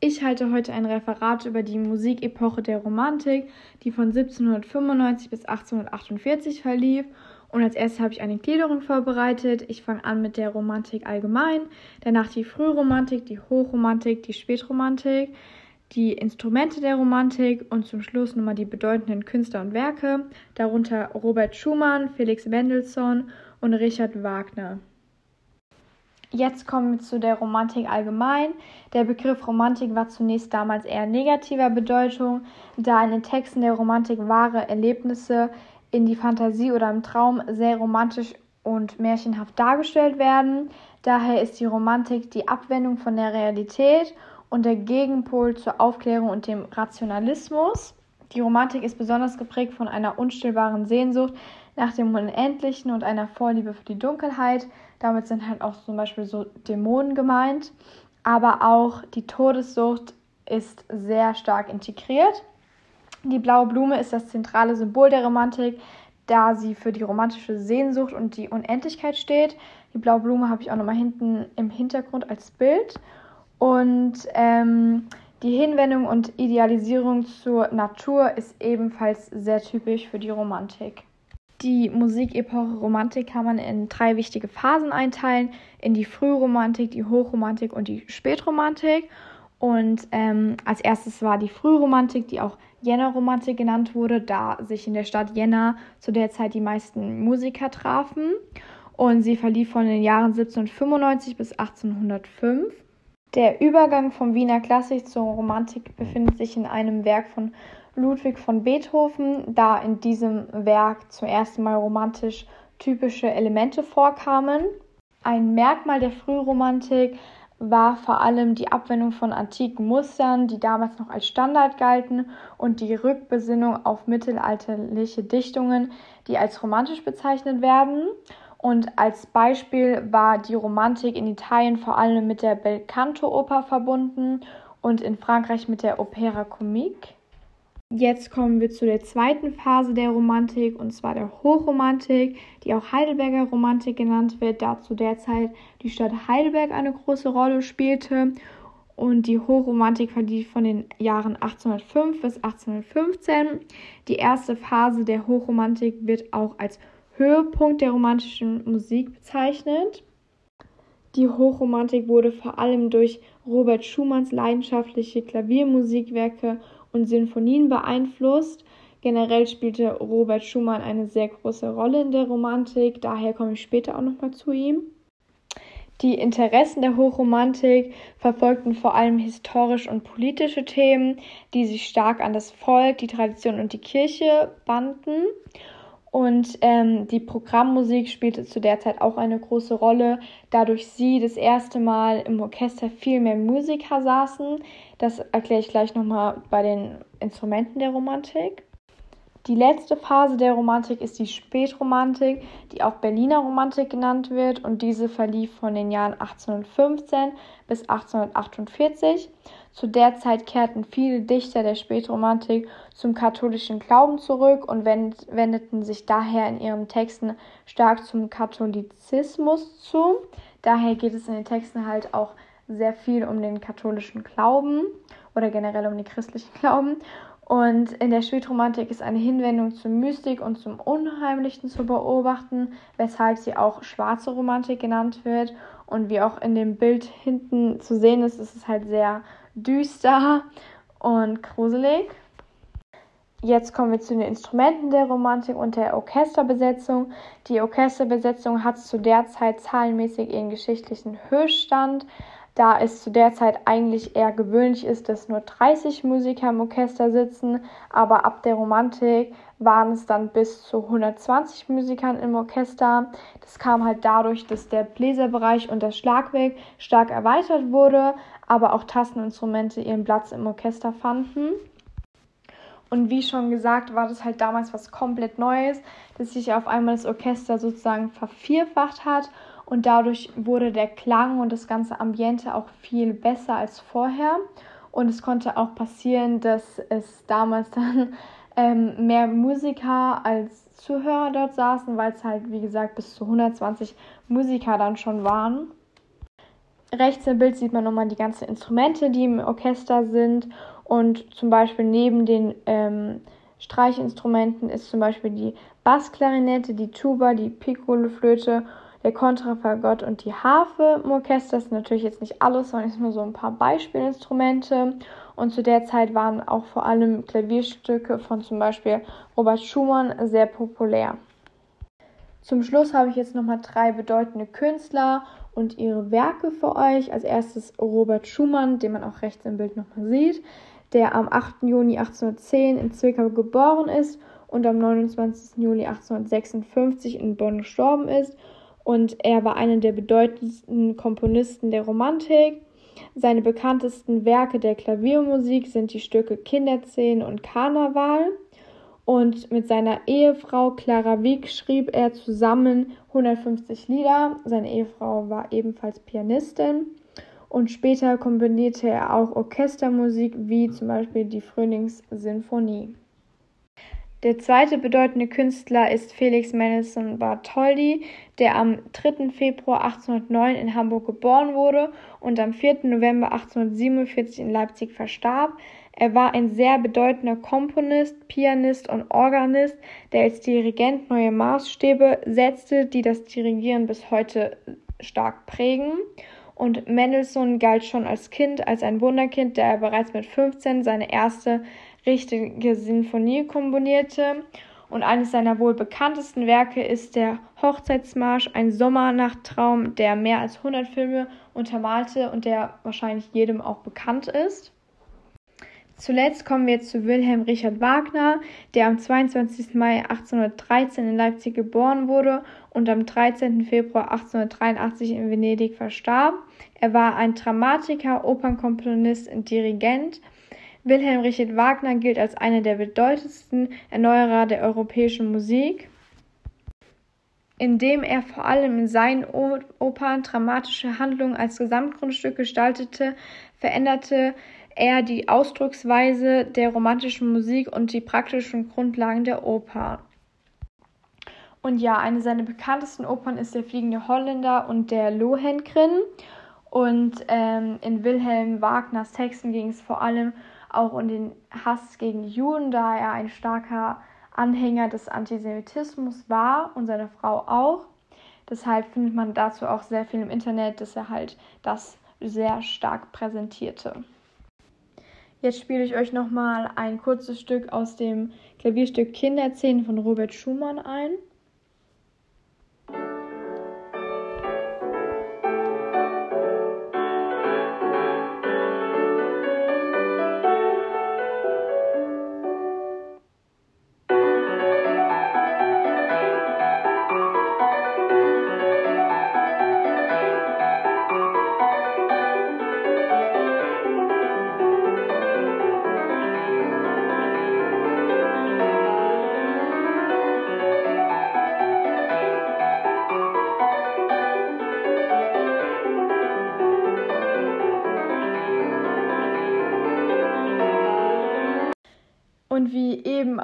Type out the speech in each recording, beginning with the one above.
Ich halte heute ein Referat über die Musikepoche der Romantik, die von 1795 bis 1848 verlief. Und als erstes habe ich eine Gliederung vorbereitet. Ich fange an mit der Romantik allgemein, danach die Frühromantik, die Hochromantik, die Spätromantik, die Instrumente der Romantik und zum Schluss nochmal die bedeutenden Künstler und Werke, darunter Robert Schumann, Felix Mendelssohn und Richard Wagner. Jetzt kommen wir zu der Romantik allgemein. Der Begriff Romantik war zunächst damals eher negativer Bedeutung, da in den Texten der Romantik wahre Erlebnisse in die Fantasie oder im Traum sehr romantisch und märchenhaft dargestellt werden. Daher ist die Romantik die Abwendung von der Realität und der Gegenpol zur Aufklärung und dem Rationalismus. Die Romantik ist besonders geprägt von einer unstillbaren Sehnsucht nach dem Unendlichen und einer Vorliebe für die Dunkelheit. Damit sind halt auch zum Beispiel so Dämonen gemeint. Aber auch die Todessucht ist sehr stark integriert. Die blaue Blume ist das zentrale Symbol der Romantik, da sie für die romantische Sehnsucht und die Unendlichkeit steht. Die blaue Blume habe ich auch nochmal hinten im Hintergrund als Bild. Und ähm, die Hinwendung und Idealisierung zur Natur ist ebenfalls sehr typisch für die Romantik. Die Musikepoche Romantik kann man in drei wichtige Phasen einteilen: in die Frühromantik, die Hochromantik und die Spätromantik. Und ähm, als erstes war die Frühromantik, die auch Jena-Romantik genannt wurde, da sich in der Stadt Jena zu der Zeit die meisten Musiker trafen. Und sie verlief von den Jahren 1795 bis 1805. Der Übergang vom Wiener Klassik zur Romantik befindet sich in einem Werk von Ludwig von Beethoven, da in diesem Werk zum ersten Mal romantisch typische Elemente vorkamen. Ein Merkmal der Frühromantik war vor allem die Abwendung von antiken Mustern, die damals noch als Standard galten, und die Rückbesinnung auf mittelalterliche Dichtungen, die als romantisch bezeichnet werden. Und als Beispiel war die Romantik in Italien vor allem mit der Belcanto-Oper verbunden und in Frankreich mit der Opera Comique. Jetzt kommen wir zu der zweiten Phase der Romantik und zwar der Hochromantik, die auch Heidelberger Romantik genannt wird, da zu der Zeit die Stadt Heidelberg eine große Rolle spielte. Und die Hochromantik verlief von den Jahren 1805 bis 1815. Die erste Phase der Hochromantik wird auch als Höhepunkt der romantischen Musik bezeichnet. Die Hochromantik wurde vor allem durch Robert Schumanns leidenschaftliche Klaviermusikwerke und Sinfonien beeinflusst. Generell spielte Robert Schumann eine sehr große Rolle in der Romantik, daher komme ich später auch nochmal zu ihm. Die Interessen der Hochromantik verfolgten vor allem historisch und politische Themen, die sich stark an das Volk, die Tradition und die Kirche banden. Und ähm, die Programmmusik spielte zu der Zeit auch eine große Rolle, da durch sie das erste Mal im Orchester viel mehr Musiker saßen. Das erkläre ich gleich nochmal bei den Instrumenten der Romantik. Die letzte Phase der Romantik ist die Spätromantik, die auch Berliner Romantik genannt wird und diese verlief von den Jahren 1815 bis 1848. Zu der Zeit kehrten viele Dichter der Spätromantik zum katholischen Glauben zurück und wendeten sich daher in ihren Texten stark zum Katholizismus zu. Daher geht es in den Texten halt auch sehr viel um den katholischen Glauben oder generell um den christlichen Glauben. Und in der Spätromantik ist eine Hinwendung zur Mystik und zum Unheimlichen zu beobachten, weshalb sie auch schwarze Romantik genannt wird. Und wie auch in dem Bild hinten zu sehen ist, ist es halt sehr düster und gruselig. Jetzt kommen wir zu den Instrumenten der Romantik und der Orchesterbesetzung. Die Orchesterbesetzung hat zu der Zeit zahlenmäßig ihren geschichtlichen Höchststand da es zu der Zeit eigentlich eher gewöhnlich ist, dass nur 30 Musiker im Orchester sitzen, aber ab der Romantik waren es dann bis zu 120 Musikern im Orchester. Das kam halt dadurch, dass der Bläserbereich und das Schlagwerk stark erweitert wurde, aber auch Tasteninstrumente ihren Platz im Orchester fanden. Und wie schon gesagt, war das halt damals was komplett Neues, dass sich auf einmal das Orchester sozusagen vervierfacht hat und dadurch wurde der Klang und das ganze Ambiente auch viel besser als vorher. Und es konnte auch passieren, dass es damals dann ähm, mehr Musiker als Zuhörer dort saßen, weil es halt, wie gesagt, bis zu 120 Musiker dann schon waren. rechts im Bild sieht man nochmal die ganzen Instrumente, die im Orchester sind. Und zum Beispiel neben den ähm, Streichinstrumenten ist zum Beispiel die Bassklarinette, die Tuba, die Piccoloflöte, der Kontrafagott und die Harfe im Orchester. Das ist natürlich jetzt nicht alles, sondern ist nur so ein paar Beispielinstrumente. Und zu der Zeit waren auch vor allem Klavierstücke von zum Beispiel Robert Schumann sehr populär. Zum Schluss habe ich jetzt nochmal drei bedeutende Künstler und ihre Werke für euch. Als erstes Robert Schumann, den man auch rechts im Bild nochmal sieht, der am 8. Juni 1810 in Zwickau geboren ist und am 29. Juli 1856 in Bonn gestorben ist. Und er war einer der bedeutendsten Komponisten der Romantik. Seine bekanntesten Werke der Klaviermusik sind die Stücke Kinderszenen und Karneval. Und mit seiner Ehefrau Clara Wieck schrieb er zusammen 150 Lieder. Seine Ehefrau war ebenfalls Pianistin. Und später kombinierte er auch Orchestermusik wie zum Beispiel die Frühlingssinfonie. Der zweite bedeutende Künstler ist Felix Mendelssohn Bartholdy, der am 3. Februar 1809 in Hamburg geboren wurde und am 4. November 1847 in Leipzig verstarb. Er war ein sehr bedeutender Komponist, Pianist und Organist, der als Dirigent neue Maßstäbe setzte, die das Dirigieren bis heute stark prägen. Und Mendelssohn galt schon als Kind als ein Wunderkind, da er bereits mit 15 seine erste richtige Sinfonie komponierte. Und eines seiner wohl bekanntesten Werke ist der Hochzeitsmarsch, ein Sommernachttraum, der mehr als 100 Filme untermalte und der wahrscheinlich jedem auch bekannt ist. Zuletzt kommen wir jetzt zu Wilhelm Richard Wagner, der am 22. Mai 1813 in Leipzig geboren wurde und am 13. Februar 1883 in Venedig verstarb. Er war ein Dramatiker, Opernkomponist und Dirigent. Wilhelm Richard Wagner gilt als einer der bedeutendsten Erneuerer der europäischen Musik, indem er vor allem in seinen Opern dramatische Handlungen als Gesamtgrundstück gestaltete, veränderte er die Ausdrucksweise der romantischen Musik und die praktischen Grundlagen der Oper. Und ja, eine seiner bekanntesten Opern ist Der fliegende Holländer und der Lohengrin. Und ähm, in Wilhelm Wagners Texten ging es vor allem auch um den Hass gegen Juden, da er ein starker Anhänger des Antisemitismus war und seine Frau auch. Deshalb findet man dazu auch sehr viel im Internet, dass er halt das sehr stark präsentierte. Jetzt spiele ich euch nochmal ein kurzes Stück aus dem Klavierstück Kinderzähne von Robert Schumann ein.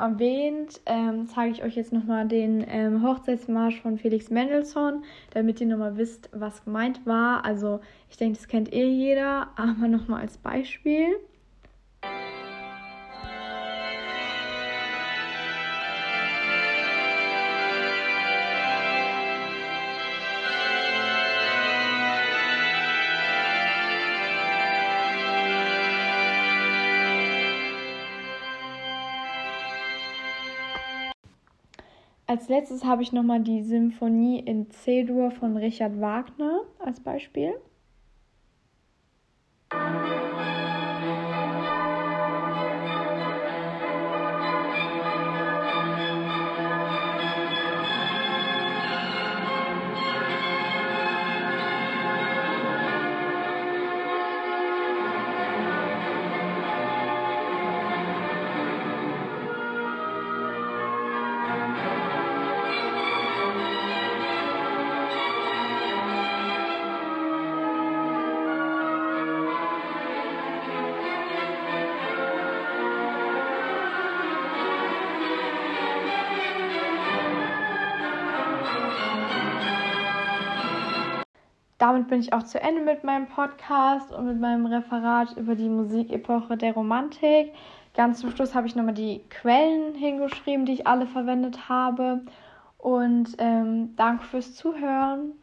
Erwähnt, ähm, zeige ich euch jetzt nochmal den ähm, Hochzeitsmarsch von Felix Mendelssohn, damit ihr nochmal wisst, was gemeint war. Also ich denke, das kennt eh jeder, aber nochmal als Beispiel. Als letztes habe ich nochmal die Symphonie in C-Dur von Richard Wagner als Beispiel. Damit bin ich auch zu Ende mit meinem Podcast und mit meinem Referat über die Musikepoche der Romantik. Ganz zum Schluss habe ich nochmal die Quellen hingeschrieben, die ich alle verwendet habe. Und ähm, danke fürs Zuhören.